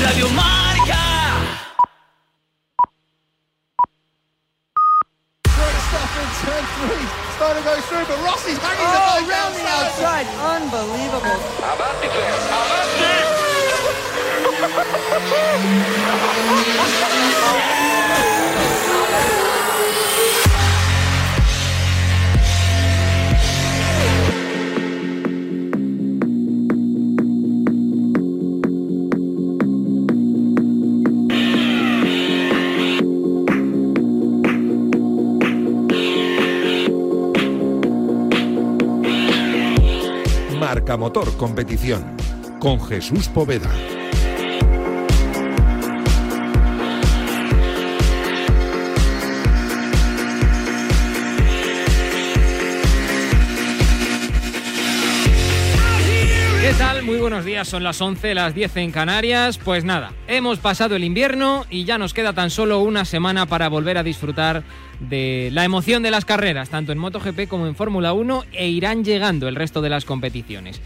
Radio Marca. Great stuff in turn three. Starting to go through, but Rossi's hanging the Oh, bike round the outside. Unbelievable. Marca Motor Competición con Jesús Poveda. ¿Qué tal? Muy buenos días, son las 11, las 10 en Canarias. Pues nada, hemos pasado el invierno y ya nos queda tan solo una semana para volver a disfrutar de la emoción de las carreras, tanto en MotoGP como en Fórmula 1, e irán llegando el resto de las competiciones.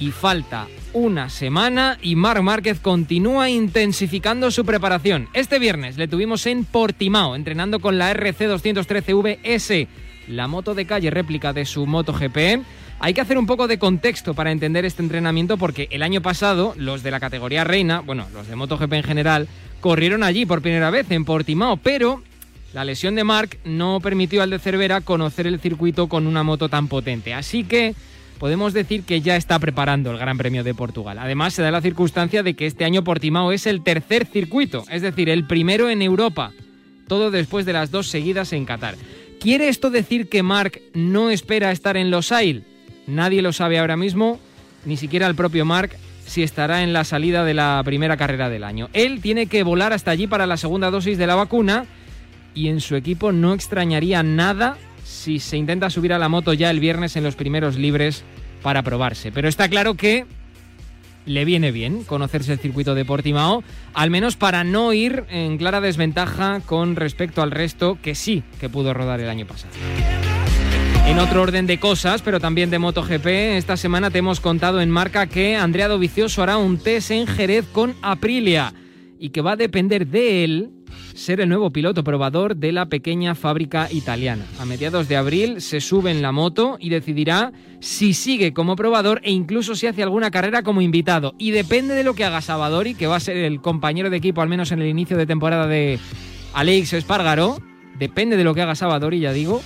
Y falta una semana y Marc Márquez continúa intensificando su preparación. Este viernes le tuvimos en Portimao, entrenando con la RC213VS, la moto de calle réplica de su MotoGP. Hay que hacer un poco de contexto para entender este entrenamiento porque el año pasado los de la categoría reina, bueno, los de MotoGP en general, corrieron allí por primera vez en Portimao, pero la lesión de Marc no permitió al de Cervera conocer el circuito con una moto tan potente. Así que podemos decir que ya está preparando el Gran Premio de Portugal. Además, se da la circunstancia de que este año Portimao es el tercer circuito, es decir, el primero en Europa. Todo después de las dos seguidas en Qatar. ¿Quiere esto decir que Marc no espera estar en Losail? Nadie lo sabe ahora mismo, ni siquiera el propio Marc, si estará en la salida de la primera carrera del año. Él tiene que volar hasta allí para la segunda dosis de la vacuna y en su equipo no extrañaría nada si se intenta subir a la moto ya el viernes en los primeros libres para probarse. Pero está claro que le viene bien conocerse el circuito de Portimao, al menos para no ir en clara desventaja con respecto al resto que sí que pudo rodar el año pasado. En otro orden de cosas, pero también de MotoGP, esta semana te hemos contado en marca que Andrea Dovizioso hará un test en Jerez con Aprilia y que va a depender de él ser el nuevo piloto probador de la pequeña fábrica italiana. A mediados de abril se sube en la moto y decidirá si sigue como probador e incluso si hace alguna carrera como invitado. Y depende de lo que haga Savadori, que va a ser el compañero de equipo al menos en el inicio de temporada de Alex Espargaro, depende de lo que haga Savadori, ya digo,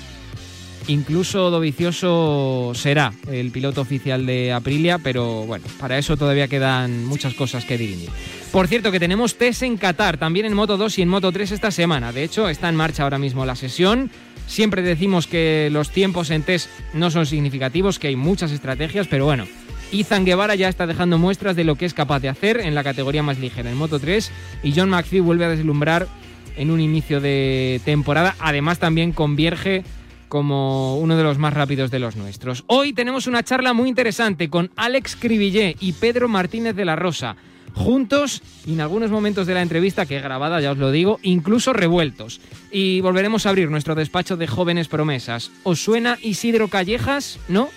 Incluso Dovicioso será el piloto oficial de Aprilia, pero bueno, para eso todavía quedan muchas cosas que dirimir. Por cierto, que tenemos test en Qatar, también en Moto 2 y en Moto 3 esta semana. De hecho, está en marcha ahora mismo la sesión. Siempre decimos que los tiempos en test no son significativos, que hay muchas estrategias, pero bueno, Ethan Guevara ya está dejando muestras de lo que es capaz de hacer en la categoría más ligera, en Moto 3, y John McPhee vuelve a deslumbrar en un inicio de temporada. Además, también convierge como uno de los más rápidos de los nuestros. Hoy tenemos una charla muy interesante con Alex Cribillé y Pedro Martínez de la Rosa. Juntos y en algunos momentos de la entrevista, que es grabada, ya os lo digo, incluso revueltos. Y volveremos a abrir nuestro despacho de jóvenes promesas. ¿Os suena Isidro Callejas? ¿No?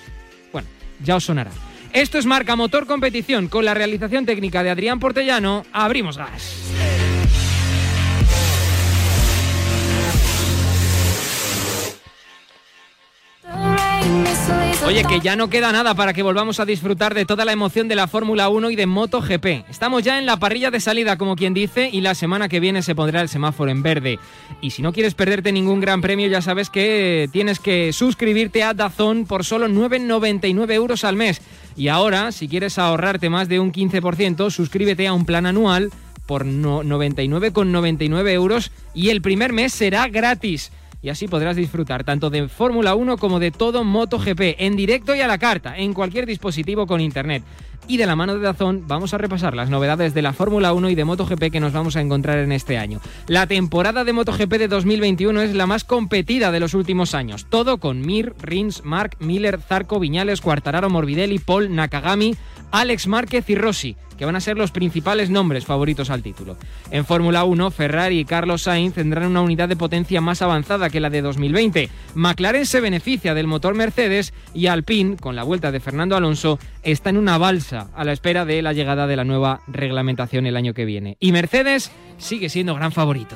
Bueno, ya os sonará. Esto es Marca Motor Competición con la realización técnica de Adrián Portellano. Abrimos gas. Oye, que ya no queda nada para que volvamos a disfrutar de toda la emoción de la Fórmula 1 y de MotoGP. Estamos ya en la parrilla de salida, como quien dice, y la semana que viene se pondrá el semáforo en verde. Y si no quieres perderte ningún gran premio, ya sabes que tienes que suscribirte a Dazón por solo 9,99 euros al mes. Y ahora, si quieres ahorrarte más de un 15%, suscríbete a un plan anual por no 99,99 euros y el primer mes será gratis y así podrás disfrutar tanto de Fórmula 1 como de todo MotoGP en directo y a la carta en cualquier dispositivo con internet. Y de la mano de Dazón vamos a repasar las novedades de la Fórmula 1 y de MotoGP que nos vamos a encontrar en este año. La temporada de MotoGP de 2021 es la más competida de los últimos años. Todo con Mir, Rins, Mark, Miller, Zarco, Viñales, Cuartararo, Morbidelli, Paul, Nakagami, Alex Márquez y Rossi. Que van a ser los principales nombres favoritos al título. En Fórmula 1, Ferrari y Carlos Sainz tendrán una unidad de potencia más avanzada que la de 2020. McLaren se beneficia del motor Mercedes y Alpine, con la vuelta de Fernando Alonso, está en una balsa a la espera de la llegada de la nueva reglamentación el año que viene. Y Mercedes sigue siendo gran favorito.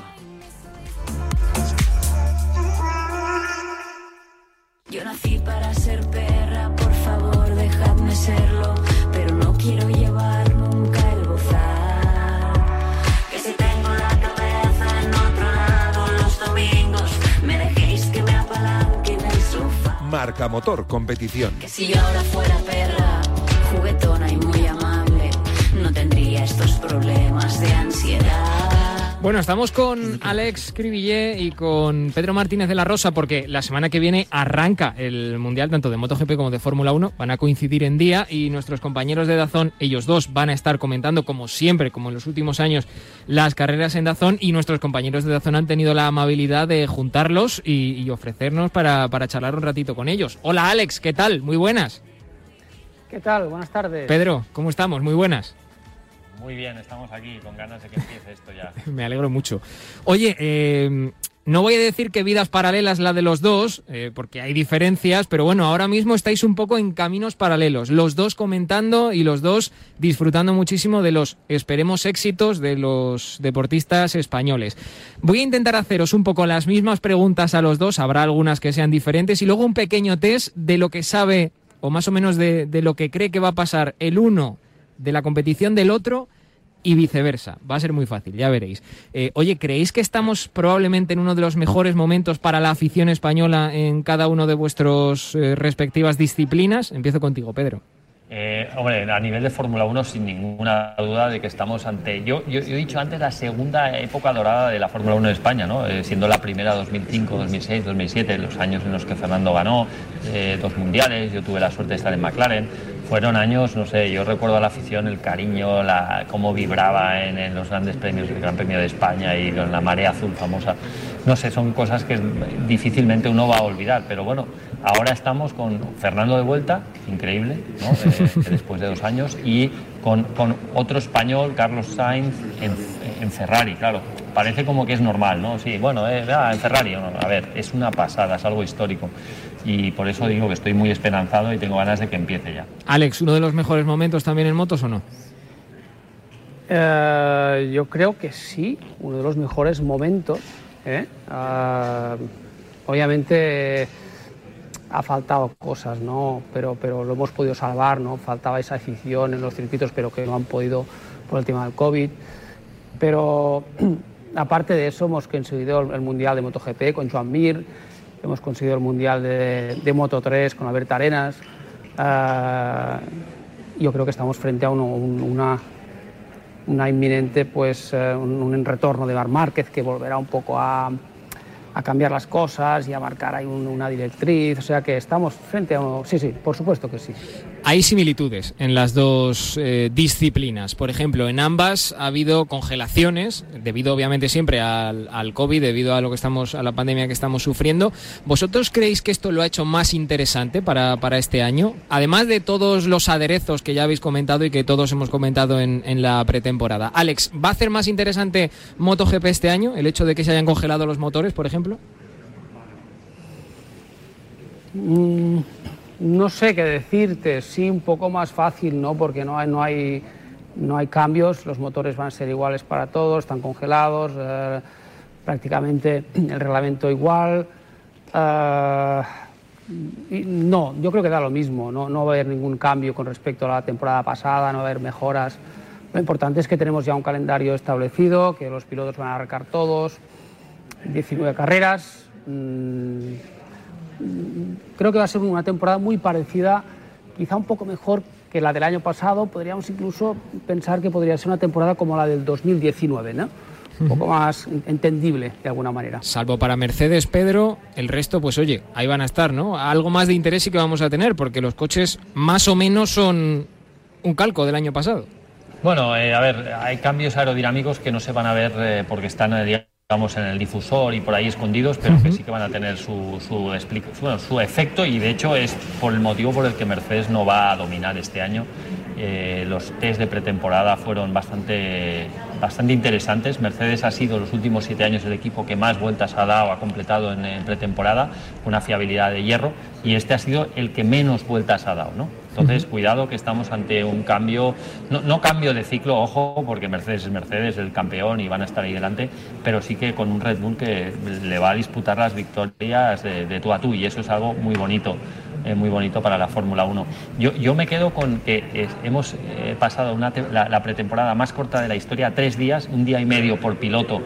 Yo nací para ser perra, por favor, dejadme serlo, pero no quiero Marca Motor Competición. Que si yo ahora fuera perra, juguetona y muy amable, no tendría estos problemas de ansiedad. Bueno, estamos con Alex Cribillé y con Pedro Martínez de la Rosa porque la semana que viene arranca el Mundial tanto de MotoGP como de Fórmula 1. Van a coincidir en día y nuestros compañeros de Dazón, ellos dos, van a estar comentando como siempre, como en los últimos años, las carreras en Dazón y nuestros compañeros de Dazón han tenido la amabilidad de juntarlos y, y ofrecernos para, para charlar un ratito con ellos. Hola Alex, ¿qué tal? Muy buenas. ¿Qué tal? Buenas tardes. Pedro, ¿cómo estamos? Muy buenas. Muy bien, estamos aquí con ganas de que empiece esto ya. Me alegro mucho. Oye, eh, no voy a decir que vidas paralelas la de los dos, eh, porque hay diferencias, pero bueno, ahora mismo estáis un poco en caminos paralelos, los dos comentando y los dos disfrutando muchísimo de los, esperemos, éxitos de los deportistas españoles. Voy a intentar haceros un poco las mismas preguntas a los dos, habrá algunas que sean diferentes, y luego un pequeño test de lo que sabe, o más o menos de lo que cree que va a pasar el uno de la competición del otro y viceversa. Va a ser muy fácil, ya veréis. Eh, oye, ¿creéis que estamos probablemente en uno de los mejores momentos para la afición española en cada uno de vuestras eh, respectivas disciplinas? Empiezo contigo, Pedro. Eh, hombre, a nivel de Fórmula 1, sin ninguna duda de que estamos ante. Yo, he dicho antes la segunda época dorada de la Fórmula 1 en España, ¿no? Eh, siendo la primera 2005, 2006, 2007, los años en los que Fernando ganó dos mundiales. Yo tuve la suerte de estar en McLaren. Fueron años, no sé, yo recuerdo a la afición, el cariño, cómo vibraba en, los grandes premios, el Gran Premio de España y con la marea azul famosa. No sé, son cosas que difícilmente uno va a olvidar, pero bueno, ahora estamos con Fernando de vuelta, increíble, ¿no? Eh, después de dos años, y con, otro español, Carlos Sainz, en, Ferrari, claro. Parece como que es normal, ¿no? Sí, bueno, eh, ah, en Ferrari, a ver, es una pasada, es algo histórico. Y por eso digo que estoy muy esperanzado y tengo ganas de que empiece ya. Alex, ¿uno de los mejores momentos también en motos o no? Eh, yo creo que sí, uno de los mejores momentos. ¿eh? Uh, obviamente ha faltado cosas, ¿no? Pero, pero lo hemos podido salvar, ¿no? Faltaba esa afición en los circuitos, pero que no han podido por el tema del COVID. Pero aparte de eso, hemos conseguido el Mundial de MotoGP con Joan Mir, hemos conseguido el Mundial de, Moto 3 con Alberto Arenas. Uh, yo creo que estamos frente a un, una, inminente, pues, uh, un, retorno de Mar Márquez que volverá un poco a, cambiar las cosas y a marcar ahí un, una directriz. O sea que estamos frente a uno. Sí, sí, por supuesto que sí. Hay similitudes en las dos eh, disciplinas. Por ejemplo, en ambas ha habido congelaciones, debido obviamente siempre al, COVID, debido a lo que estamos, a la pandemia que estamos sufriendo. ¿Vosotros creéis que esto lo ha hecho más interesante para, para este año? Además de todos los aderezos que ya habéis comentado y que todos hemos comentado en, en la pretemporada. Alex, ¿va a hacer más interesante MotoGP este año? El hecho de que se hayan congelado los motores, por ejemplo. Mm, no sé qué decirte, sí, un poco más fácil, ¿no? Porque no hay, no hay, no hay cambios, los motores van a ser iguales para todos, están congelados, eh, prácticamente el reglamento igual. Eh, no, yo creo que da lo mismo, no, no va a haber ningún cambio con respecto a la temporada pasada, no va a haber mejoras. Lo importante es que tenemos ya un calendario establecido, que los pilotos van a arrancar todos, 19 carreras. Mmm, creo que va a ser una temporada muy parecida, quizá un poco mejor que la del año pasado. Podríamos incluso pensar que podría ser una temporada como la del 2019, ¿no? Un poco más entendible de alguna manera. Salvo para Mercedes, Pedro, el resto, pues oye, ahí van a estar, ¿no? Algo más de interés sí que vamos a tener, porque los coches más o menos son un calco del año pasado. Bueno, eh, a ver, hay cambios aerodinámicos que no se van a ver eh, porque están eh, digamos en el difusor y por ahí escondidos, pero uh -huh. que sí que van a tener su, su, bueno, su efecto y de hecho es por el motivo por el que Mercedes no va a dominar este año Eh, los test de pretemporada fueron bastante, bastante interesantes. Mercedes ha sido los últimos siete años el equipo que más vueltas ha dado, ha completado en, en pretemporada, una fiabilidad de hierro, y este ha sido el que menos vueltas ha dado. ¿no? Entonces, cuidado que estamos ante un cambio, no, no, cambio de ciclo, ojo, porque Mercedes es Mercedes, el campeón y van a estar ahí delante, pero sí que con un Red Bull que le va a disputar las victorias de, de tú a tú y eso es algo muy bonito. Eh, muy bonito para la Fórmula 1. Yo, yo, me quedo con que eh, hemos eh, pasado una la, la, pretemporada más corta de la historia, tres días, un día y medio por piloto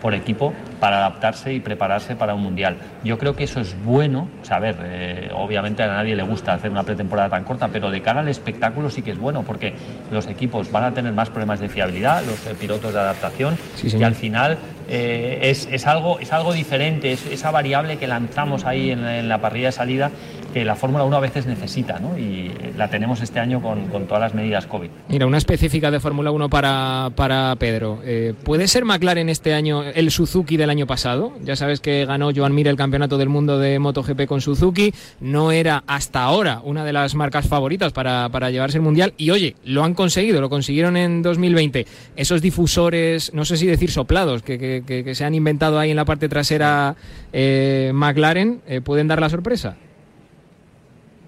por equipo para adaptarse y prepararse para un mundial. Yo creo que eso es bueno, o sea, a ver, eh, obviamente a nadie le gusta hacer una pretemporada tan corta, pero de cara al espectáculo sí que es bueno, porque los equipos van a tener más problemas de fiabilidad, los eh, pilotos de adaptación, sí, y al final eh, es, es, algo, es algo diferente, es esa variable que lanzamos ahí en, la parrilla de salida que la Fórmula 1 a veces necesita, ¿no? Y la tenemos este año con, con todas las medidas COVID. Mira, una específica de Fórmula 1 para, para Pedro. Eh, ¿Puede ser McLaren este año el Suzuki del año pasado? Ya sabes que ganó Joan Mir el Campeonato del Mundo de MotoGP con Suzuki. No era hasta ahora una de las marcas favoritas para, para llevarse el Mundial. Y oye, lo han conseguido, lo consiguieron en 2020. Esos difusores, no sé si decir soplados, que, que, que se han inventado ahí en la parte trasera eh, McLaren, eh, ¿pueden dar la sorpresa?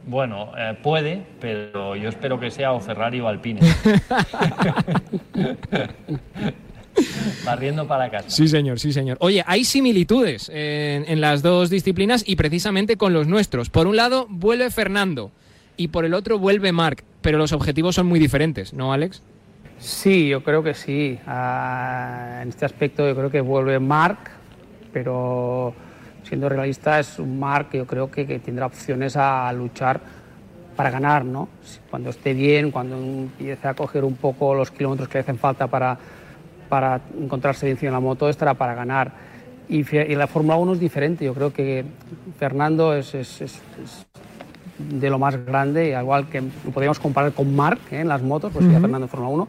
Bueno, eh, puede, pero yo espero que sea o Ferrari o Alpine. Barriendo para casa. Sí, señor, sí, señor. Oye, hay similitudes en, en, las dos disciplinas y precisamente con los nuestros. Por un lado, vuelve Fernando y por el otro vuelve Marc, pero los objetivos son muy diferentes, ¿no, Alex? Sí, yo creo que sí. Uh, en este aspecto yo creo que vuelve Marc, pero siendo realista, es un Marc que yo creo que, que, tendrá opciones a luchar para ganar, ¿no? Cuando esté bien, cuando empiece a coger un poco los kilómetros que le hacen falta para, para encontrarse bien en la moto, estará para ganar. Y, y la Fórmula 1 es diferente, yo creo que Fernando es, es, es, es de lo más grande, igual que podríamos comparar con Marc ¿eh? en las motos, pues uh -huh. Fernando en Fórmula 1,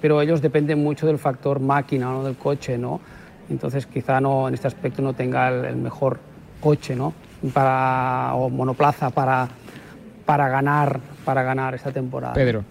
pero ellos dependen mucho del factor máquina, ¿no? del coche, ¿no? entonces quizá no en este aspecto no tenga el, mejor coche ¿no? para, o monoplaza para, para, ganar, para ganar esta temporada. Pedro.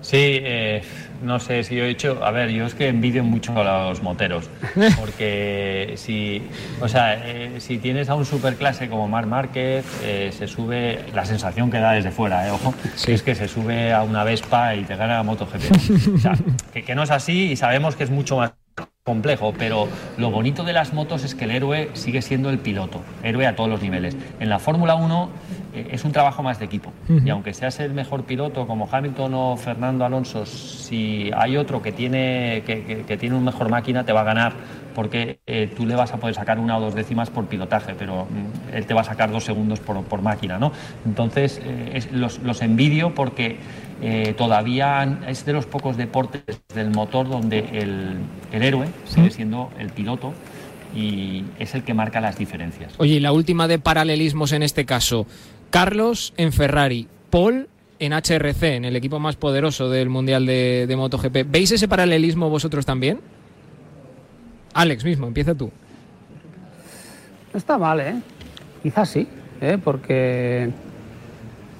Sí, eh, no sé si yo he hecho. A ver, yo es que envidio mucho a los moteros. Porque si, o sea, eh, si tienes a un superclase como Mar Márquez, eh, se sube. La sensación que da desde fuera, ojo, sí. es que se sube a una Vespa y te gana la MotoGP. o sea, que, que no es así y sabemos que es mucho más complejo, pero lo bonito de las motos es que el héroe sigue siendo el piloto, héroe a todos los niveles. En la Fórmula 1 eh, es un trabajo más de equipo, uh -huh. y aunque seas el mejor piloto como Hamilton o Fernando Alonso, si hay otro que tiene, que, que, que tiene un mejor máquina, te va a ganar porque eh, tú le vas a poder sacar una o dos décimas por pilotaje, pero mm, él te va a sacar dos segundos por, por máquina, ¿no? Entonces, eh, es, los, los, envidio porque eh, todavía es de los pocos deportes del motor donde el, el héroe sigue siendo el piloto y es el que marca las diferencias. Oye, y la última de paralelismos en este caso, Carlos en Ferrari, Paul en HRC, en el equipo más poderoso del Mundial de, de MotoGP. ¿Veis ese paralelismo vosotros también? Alex mismo, empieza tú. No está mal, ¿eh? Quizás sí, ¿eh? porque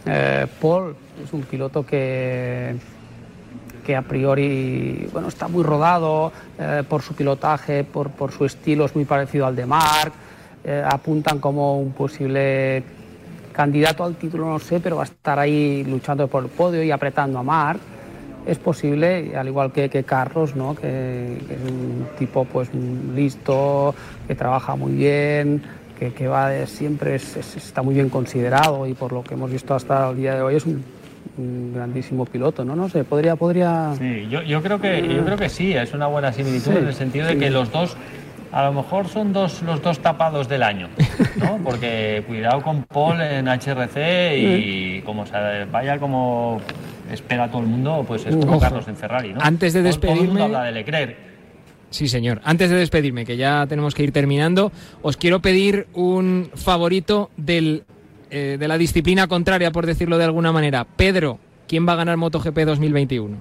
eh, Paul es un piloto que, que a priori bueno, está muy rodado eh, por su pilotaje, por, por, su estilo, es muy parecido al de Marc. Eh, apuntan como un posible candidato al título, no sé, pero va a estar ahí luchando por el podio y apretando a Marc es posible, al igual que, que Carlos, ¿no? que, que, es un tipo pues listo, que trabaja muy bien, que, que va de, siempre es, es, está muy bien considerado y por lo que hemos visto hasta el día de hoy es un, un grandísimo piloto, ¿no? No sé, podría... podría... Sí, yo, yo, creo que, yo creo que sí, es una buena similitud sí, en el sentido de que los dos a lo mejor son dos, los dos tapados del año, ¿no? Porque cuidado con Paul en HRC y como se vaya como espera todo el mundo, pues es como Carlos en Ferrari, ¿no? Antes de despedirme... Todo el mundo habla de Leclerc. Sí, señor. Antes de despedirme, que ya tenemos que ir terminando, os quiero pedir un favorito del, eh, de la disciplina contraria, por decirlo de alguna manera. Pedro, ¿quién va a ganar MotoGP 2021?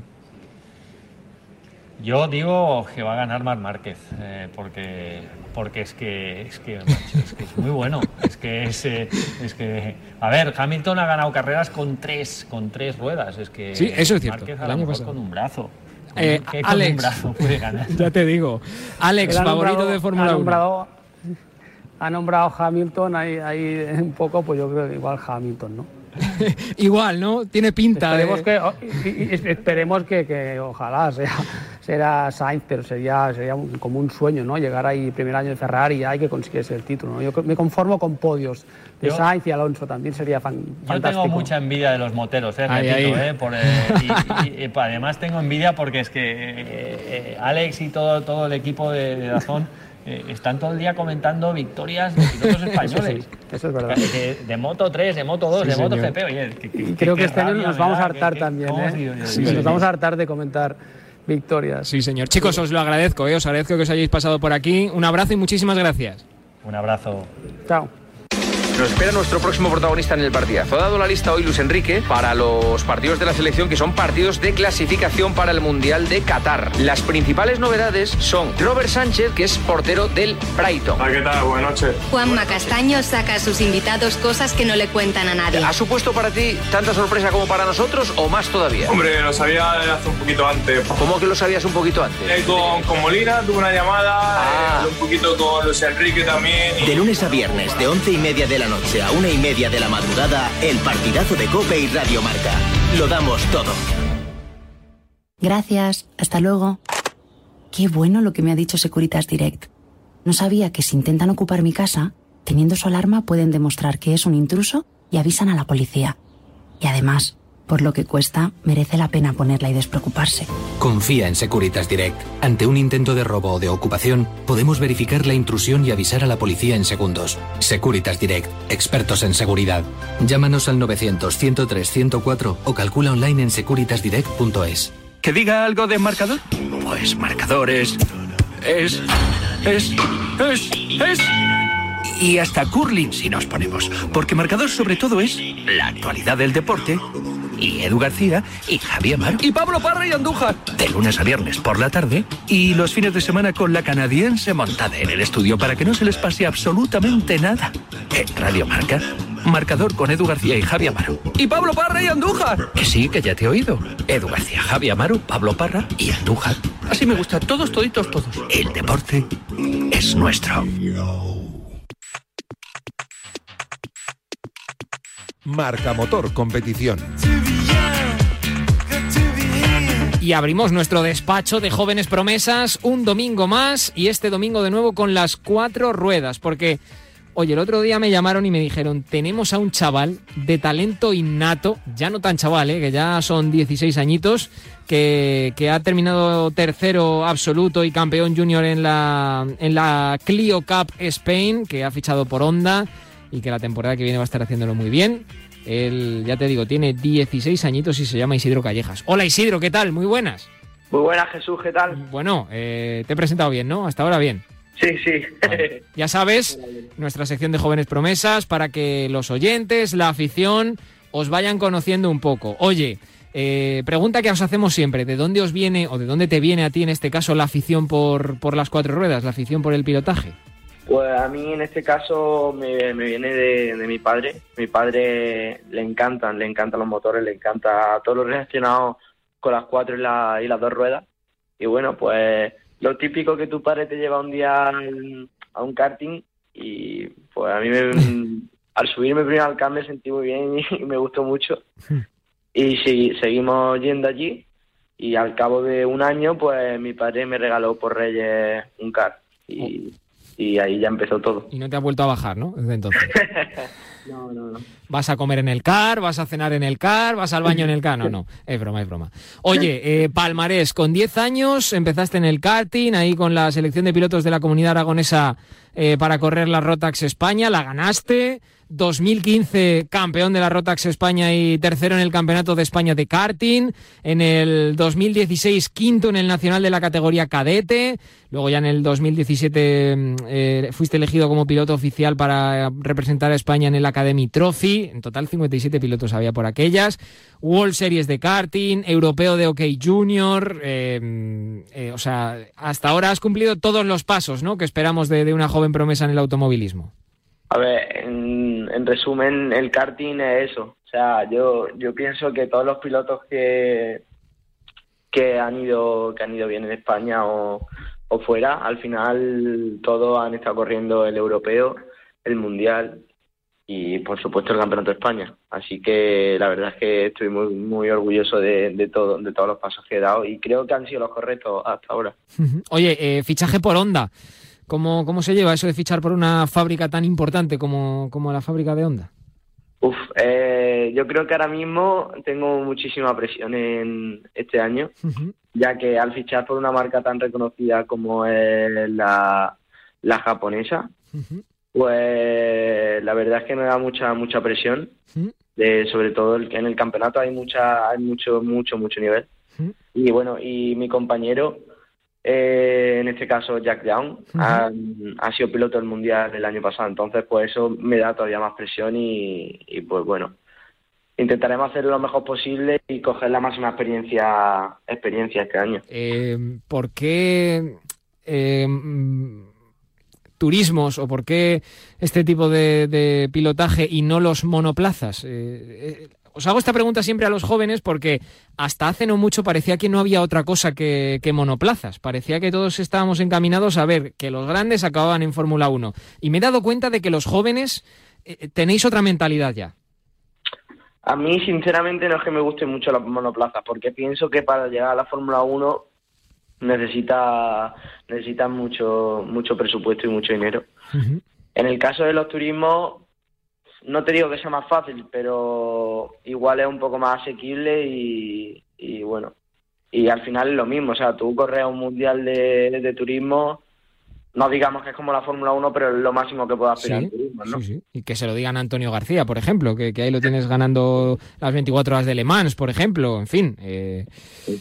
Yo digo que va a ganar Mar Márquez, eh, porque, porque es que, es que, macho, es que es muy bueno. Es que es, eh, es que. A ver, Hamilton ha ganado carreras con tres, con tres ruedas. Es que Sí, eso es cierto, Márquez a lo mejor con un brazo. Con, Eh, ¿qué con Alex. un brazo puede ganar. Ya te digo. Alex, favorito de Fórmula ha 1. Nombrado, ha nombrado Hamilton ahí, ahí un poco, pues yo creo que igual Hamilton, ¿no? Igual, ¿no? Tiene pinta Esperemos de... que, o- y- y- y esperemos que, que ojalá sea, será Sainz, pero sería, sería un- como un sueño, ¿no? Llegar ahí primer año de Ferrari y hay que consiguiese el título, ¿no? Yo me conformo con podios de Yo- Sainz y Alonso, también sería fan- Yo fantástico. tengo mucha envidia de los moteros, eh, Ahí, repito, ahí. eh, por, eh, y, y- y además tengo envidia porque es que eh, eh, Alex y todo, todo el equipo de, de Dazón eh, están todo el día comentando victorias de pilotos Eso españoles. sí, eso es verdad. De, de Moto 3, de Moto 2, Sí, de Moto. GP. Oye, que- que- Y creo que qué este año nos vamos a hartar que- también, ¿cómo ¿eh? Sí, nos vamos a hartar de comentar victorias. Sí, señor. Chicos, os lo agradezco, ¿eh? Os agradezco que os hayáis pasado por aquí. Un abrazo y muchísimas gracias. Un abrazo. Chao. Nos espera nuestro próximo protagonista en el partidazo. Ha dado la lista hoy Luis Enrique para los partidos de la selección que son partidos de clasificación para el Mundial de Qatar. Las principales novedades son Robert Sánchez, que es portero del Brighton. ¿qué tal? Buenas noches. Juanma Castaño saca a sus invitados cosas que no le cuentan a nadie. ¿Ha supuesto para ti tanta sorpresa como para nosotros o más todavía? Hombre, lo sabía hace un poquito antes. ¿Cómo que lo sabías un poquito antes? Eh, Con, con Molina tuve una llamada, Ah. eh, un poquito con Luis Enrique también. y- De lunes a viernes, de once y media de noche a una y media de la madrugada, el partidazo de Cope y Radio Marca. Lo damos todo. Gracias, hasta luego. Qué bueno lo que me ha dicho Securitas Direct. No sabía que si intentan ocupar mi casa, teniendo su alarma pueden demostrar que es un intruso y avisan a la policía. Y además, por lo que cuesta, merece la pena ponerla y despreocuparse. Confía en Securitas Direct. Ante un intento de robo o de ocupación, podemos verificar la intrusión y avisar a la policía en segundos. Securitas Direct, expertos en seguridad. Llámanos al 900-103-104 o calcula online en securitasdirect.es. ¿Que diga algo de marcador? Pues marcadores. Es. Es. Es. Es. Y hasta curling si nos ponemos. Porque marcador sobre todo es la actualidad del deporte. Y Edu García y Javier Amaro. Y Pablo Parra y Andújar. De lunes a viernes por la tarde. Y los fines de semana con la canadiense montada en el estudio para que no se les pase absolutamente nada. En Radio Marca. Marcador con Edu García y Javi Amaro. Y Pablo Parra y Andújar. Que sí, que ya te he oído. Edu García, Javi Amaro, Pablo Parra y Andújar. Así me gusta, todos, toditos, todos. El deporte es nuestro. Marca Motor Competición. Y abrimos nuestro despacho de jóvenes promesas un domingo más y este domingo de nuevo con las cuatro ruedas, porque, oye, el otro día me llamaron y me dijeron, tenemos a un chaval de talento innato, ya no tan chaval, ¿eh? que ya son 16 añitos, que, que ha terminado tercero absoluto y campeón junior en la, en la Clio Cup Spain, que ha fichado por Honda y que la temporada que viene va a estar haciéndolo muy bien. Él, ya te digo, tiene 16 añitos y se llama Isidro Callejas. Hola Isidro, ¿qué tal? Muy buenas. Muy buenas, Jesús, ¿qué tal? Bueno, eh, te he presentado bien, ¿no? Hasta ahora bien. Sí, sí. Ya sabes, nuestra sección de jóvenes promesas para que los oyentes, la afición, os vayan conociendo un poco. Oye, eh, pregunta que os hacemos siempre, ¿de dónde os viene o de dónde te viene a ti en este caso la afición por, por las cuatro ruedas, la afición por el pilotaje? Pues a mí en este caso me, me viene de, de mi padre. Mi padre le encantan, le encantan los motores, le encanta todo lo relacionado con las cuatro y, la- y las dos ruedas. Y bueno, pues lo típico que tu padre te lleva un día a un karting y pues a mí me, al subirme primero al cambio me sentí muy bien y me gustó mucho. Y sí, seguimos yendo allí y al cabo de un año pues mi padre me regaló por Reyes un kart y, y ahí ya empezó todo. Y no te has vuelto a bajar, ¿no? Desde entonces. No, no, no. Vas a comer en el car, vas a cenar en el car, vas al baño en el car. No, no, es broma, es broma. Oye, eh, Palmarés, con 10 años empezaste en el karting, ahí con la selección de pilotos de la comunidad aragonesa eh, para correr la Rotax España, la ganaste. 2015 campeón de la Rotax España y tercero en el Campeonato de España de karting. En el 2016 quinto en el Nacional de la categoría cadete. Luego ya en el 2017 mm, eh, fuiste elegido como piloto oficial para representar a España en el Academy Trophy, en total 57 pilotos había por aquellas, World Series de karting, Europeo de OK Junior, eh, eh, o sea, hasta ahora has cumplido todos los pasos, ¿no? Que esperamos de una joven promesa en el automovilismo. A ver, en, en resumen, el karting es eso. O sea, yo, yo pienso que todos los pilotos que, que han ido que han ido bien en España o, o fuera, al final todos han estado corriendo el europeo, el mundial y por supuesto el campeonato de España. Así que la verdad es que estoy muy muy orgulloso de, de todo de todos los pasos que he dado y creo que han sido los correctos hasta ahora. Oye, eh, fichaje por Honda. ¿Cómo, ¿Cómo se lleva eso de fichar por una fábrica tan importante como, como la fábrica de Honda? Uf, eh, yo creo que ahora mismo tengo muchísima presión en este año, ya que al fichar por una marca tan reconocida como es la, la japonesa, pues la verdad es que me da mucha mucha presión. De, sobre todo el- en el campeonato hay mucha hay mucho mucho mucho nivel. Y bueno y mi compañero eh, en este caso Jack Down. Ha, ha sido piloto del mundial el año pasado entonces pues eso me da todavía más presión y, y, pues bueno intentaremos hacer lo mejor posible y coger la máxima experiencia experiencia este año. Eh, ¿Por qué eh, turismos o por qué este tipo de, de pilotaje y no los monoplazas? Eh, eh, os hago esta pregunta siempre a los jóvenes porque hasta hace no mucho parecía que no había otra cosa que, que monoplazas. Parecía que todos estábamos encaminados a ver que los grandes acababan en Fórmula 1. Y me he dado cuenta de que los jóvenes eh, tenéis otra mentalidad ya. A mí, sinceramente, no es que me gusten mucho las monoplazas, porque pienso que para llegar a la Fórmula 1 necesita, necesita mucho, mucho presupuesto y mucho dinero. En el caso de los turismos, no te digo que sea más fácil, pero igual es un poco más asequible y, y bueno, y al final es lo mismo. O sea, tú corres un mundial de turismo, no digamos que es como la Fórmula 1, pero es lo máximo que puede aspirar Sí, turismo, ¿no? sí, sí. Y que se lo digan a Antonio García, por ejemplo, que, que ahí lo tienes ganando las 24 horas de Le Mans, por ejemplo. En fin, eh,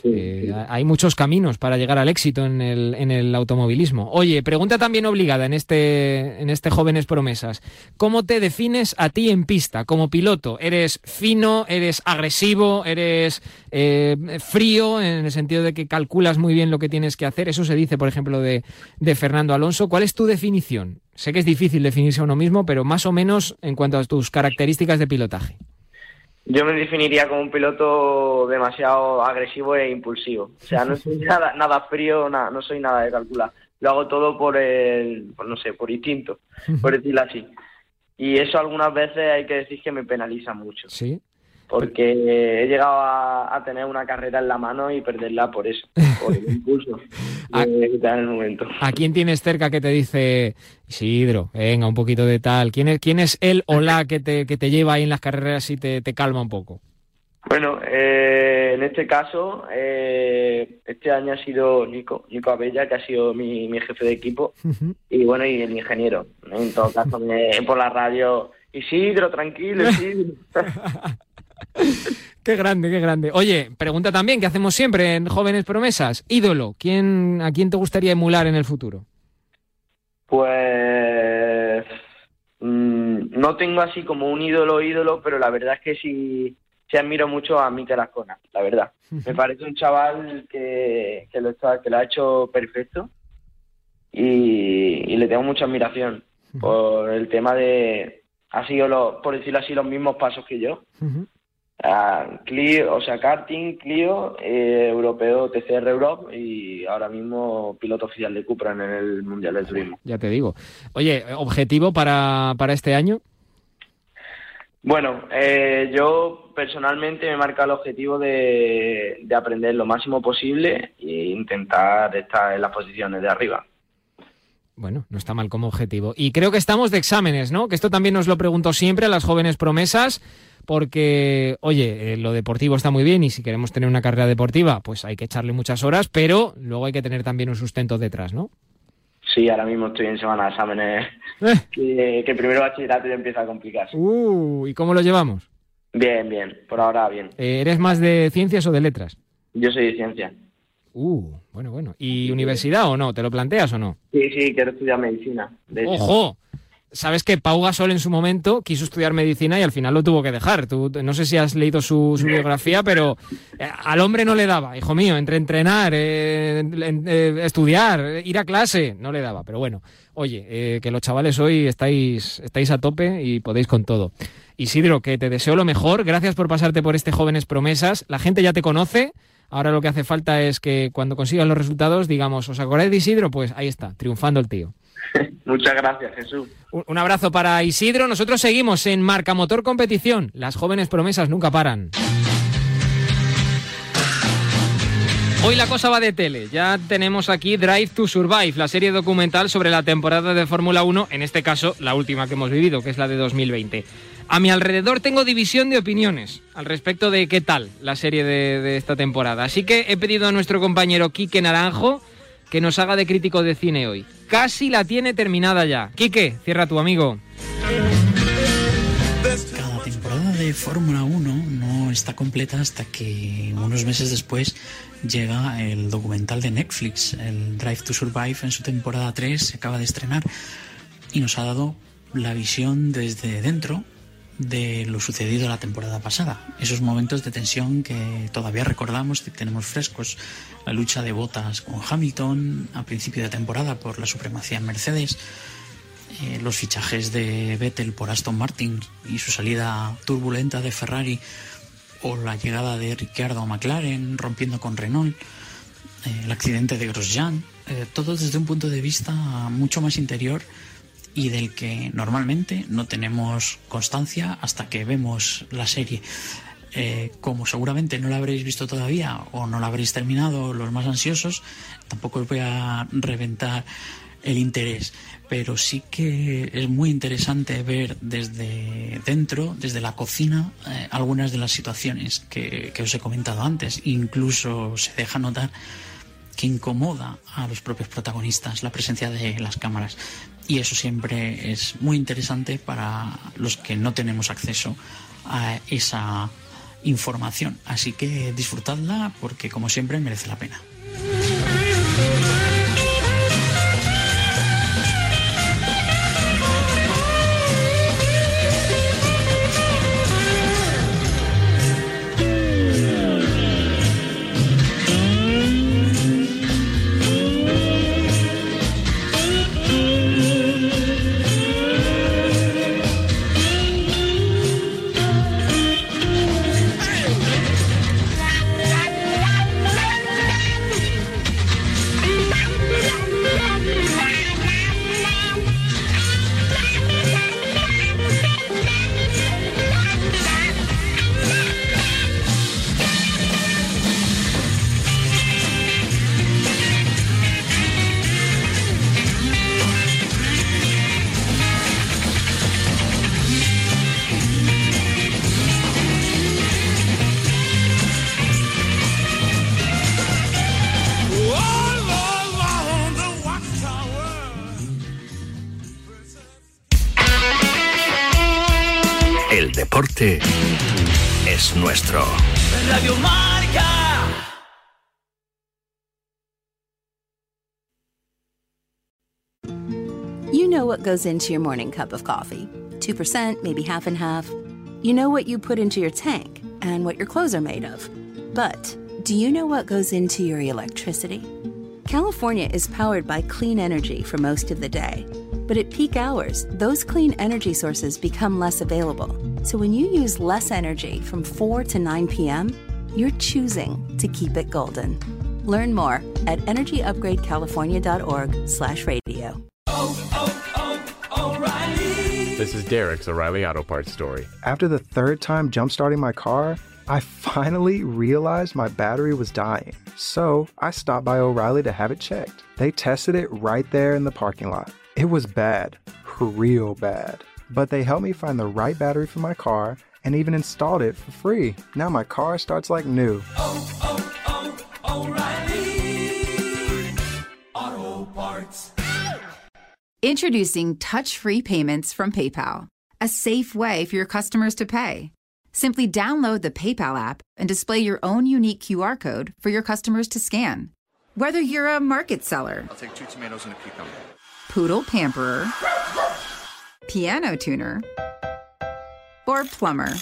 eh, hay muchos caminos para llegar al éxito en el, en el automovilismo. Oye, pregunta también obligada en este, en este Jóvenes Promesas. ¿Cómo te defines a ti en pista como piloto? ¿Eres fino? ¿Eres agresivo? ¿Eres eh, frío en el sentido de que calculas muy bien lo que tienes que hacer? Eso se dice, por ejemplo, de, de Fernando Alonso. ¿Cuál es tu definición? Sé que es difícil definirse a uno mismo, pero más o menos en cuanto a tus características de pilotaje. Yo me definiría como un piloto demasiado agresivo e impulsivo. O sea, no soy nada, nada frío, nada, no soy nada de calcular. Lo hago todo por el, por, no sé, por instinto, por decirlo así. Y eso algunas veces hay que decir que me penaliza mucho. Sí. Porque he llegado a, a tener una carrera en la mano y perderla por eso, por el impulso de te da en el momento. ¿A quién tienes cerca que te dice, Isidro, venga, un poquito de tal? ¿Quién es, quién es él o la que te, que te lleva ahí en las carreras y te, te calma un poco? Bueno, eh, en este caso, eh, este año ha sido Nico, Nico Abella, que ha sido mi, mi jefe de equipo, y bueno, y el ingeniero. En todo caso, me- por la radio, Isidro, tranquilo, Isidro. Qué grande, qué grande. Oye, pregunta también que hacemos siempre en Jóvenes Promesas. Ídolo, ¿quién, ¿a quién te gustaría emular en el futuro? Pues mm, no tengo así como un ídolo ídolo, pero la verdad es que sí, sí admiro mucho a Mikel Ascona, la verdad. Me parece un chaval que, que lo está, que lo ha hecho perfecto y, y le tengo mucha admiración por el tema de ha sido lo, por decirlo así los mismos pasos que yo. Ah, Clio, o sea, karting, Clio, eh, europeo TCR Europe y ahora mismo piloto oficial de Cupra en el Mundial del Turismo. Ya te digo. Oye, ¿objetivo para, para este año? Bueno, eh, yo personalmente me marca el objetivo de, de aprender lo máximo posible e intentar estar en las posiciones de arriba. Bueno, no está mal como objetivo. Y creo que estamos de exámenes, ¿no? Que esto también nos lo pregunto siempre a las jóvenes promesas, porque, oye, eh, lo deportivo está muy bien y si queremos tener una carrera deportiva, pues hay que echarle muchas horas, pero luego hay que tener también un sustento detrás, ¿no? Sí, ahora mismo estoy en semana de exámenes que, que primero bachillerato ya empieza a complicarse. Uh, ¿y cómo lo llevamos? Bien, bien, por ahora bien. Eh, ¿Eres más de ciencias o de letras? Yo soy de ciencia. Uh, bueno, bueno. ¿Y universidad o no? ¿Te lo planteas o no? Sí, sí, quiero estudiar medicina. de. ¡Ojo! sabes que Pau Gasol en su momento quiso estudiar medicina y al final lo tuvo que dejar. Tú, no sé si has leído su, biografía, pero eh, al hombre no le daba, hijo mío, entre entrenar, eh, eh, estudiar, ir a clase, no le daba. Pero bueno, oye, que los chavales hoy estáis, estáis a tope y podéis con todo. Isidro, que te deseo lo mejor. Gracias por pasarte por este Jóvenes Promesas. La gente ya te conoce. Ahora lo que hace falta es que cuando consigan los resultados digamos, ¿os acordáis de Isidro? Pues ahí está, triunfando el tío. Muchas gracias, Jesús. Un abrazo para Isidro. Nosotros seguimos en Marca Motor Competición. Las jóvenes promesas nunca paran. Hoy la cosa va de tele. Ya tenemos aquí Drive to Survive, la serie documental sobre la temporada de Fórmula 1, en este caso la última que hemos vivido, que es la de 2020. A mi alrededor tengo división de opiniones al respecto de qué tal la serie de, de esta temporada. Así que he pedido a nuestro compañero Quique Naranjo que nos haga de crítico de cine hoy. Casi la tiene terminada ya. Quique, cierra tu amigo. Cada temporada de Fórmula 1 no está completa hasta que unos meses después llega el documental de Netflix, el Drive to Survive en su temporada 3, se acaba de estrenar y nos ha dado la visión desde dentro de lo sucedido la temporada pasada. Esos momentos de tensión que todavía recordamos y tenemos frescos. La lucha de botas con Hamilton a principio de temporada por la supremacía en Mercedes. Eh, los fichajes de Vettel por Aston Martin y su salida turbulenta de Ferrari o la llegada de Ricciardo a McLaren rompiendo con Renault, eh, el accidente de Grosjean, eh, todo desde un punto de vista mucho más interior y del que normalmente no tenemos constancia hasta que vemos la serie. Eh, como seguramente no la habréis visto todavía o no la habréis terminado, los más ansiosos, tampoco os voy a reventar el interés, pero sí que es muy interesante ver desde dentro, desde la cocina, eh, algunas de las situaciones que, que os he comentado antes. Incluso se deja notar que incomoda a los propios protagonistas la presencia de las cámaras y eso siempre es muy interesante para los que no tenemos acceso a esa información. Así que disfrutadla porque como siempre merece la pena. Es nuestro. Radio Marca. You know what goes into your morning cup of coffee 2%, maybe half and half. You know what you put into your tank and what your clothes are made of. But do you know what goes into your electricity? California is powered by clean energy for most of the day. But at peak hours, those clean energy sources become less available. So when you use less energy from 4 to 9 p.m., you're choosing to keep it golden. Learn more at energyupgradecalifornia.org/radio. Oh, oh, oh, O'Reilly. This is Derek's O'Reilly Auto Parts story. After the third time jump starting my car, I finally realized my battery was dying. So I stopped by O'Reilly to have it checked. They tested it right there in the parking lot. It was bad, real bad but they helped me find the right battery for my car and even installed it for free. Now my car starts like new. Oh, oh, oh, O'Reilly Auto Parts. Introducing touch free payments from PayPal, a safe way for your customers to pay. Simply download the PayPal app and display your own unique QR code for your customers to scan. Whether you're a market seller, I'll take two tomatoes and a cucumber. poodle pamperer, piano tuner, or plumber.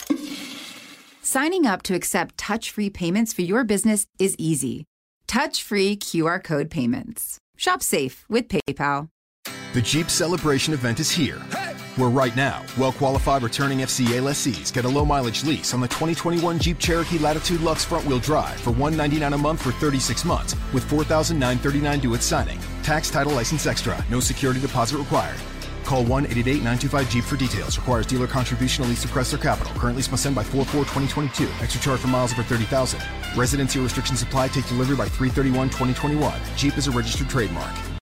Signing up to accept touch free payments for your business is easy. Touch free QR code payments. Shop safe with PayPal. The Jeep Celebration event is here. Where right now, well qualified returning FCA lessees get a low mileage lease on the 2021 Jeep Cherokee Latitude Lux front wheel drive for 199 a month for 36 months with $4,939 due at signing. Tax, title, license extra. No security deposit required. Call 1 888 925 Jeep for details. Requires dealer contribution to Chrysler Capital. Currently must send by 4 4 2022. Extra charge for miles over 30,000. Residency restrictions apply. Take delivery by 331 2021. Jeep is a registered trademark.